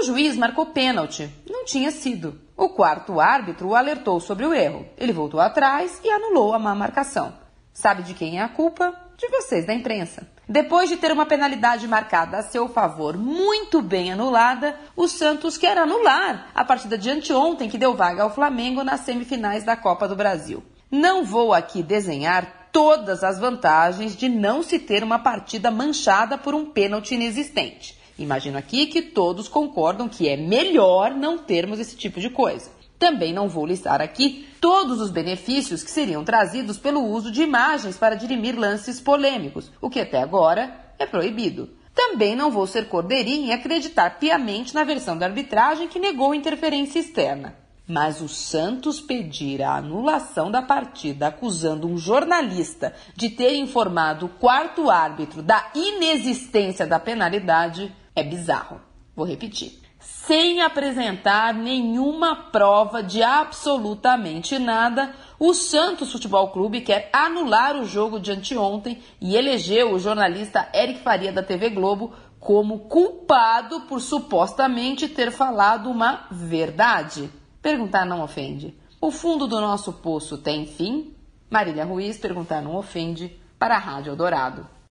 O juiz marcou pênalti. Não tinha sido. O quarto árbitro o alertou sobre o erro. Ele voltou atrás e anulou a má marcação. Sabe de quem é a culpa? De vocês, da imprensa. Depois de ter uma penalidade marcada a seu favor muito bem anulada, o Santos quer anular a partida de anteontem que deu vaga ao Flamengo nas semifinais da Copa do Brasil. Não vou aqui desenhar todas as vantagens de não se ter uma partida manchada por um pênalti inexistente. Imagino aqui que todos concordam que é melhor não termos esse tipo de coisa. Também não vou listar aqui todos os benefícios que seriam trazidos pelo uso de imagens para dirimir lances polêmicos, o que até agora é proibido. Também não vou ser cordeirinha e acreditar piamente na versão da arbitragem que negou interferência externa. Mas o Santos pedir a anulação da partida acusando um jornalista de ter informado o quarto árbitro da inexistência da penalidade é bizarro. Vou repetir sem apresentar nenhuma prova de absolutamente nada, o Santos Futebol Clube quer anular o jogo de anteontem e elegeu o jornalista Eric Faria da TV Globo como culpado por supostamente ter falado uma verdade. Perguntar não ofende. O fundo do nosso poço tem fim? Marília Ruiz, perguntar não ofende para a Rádio Dourado.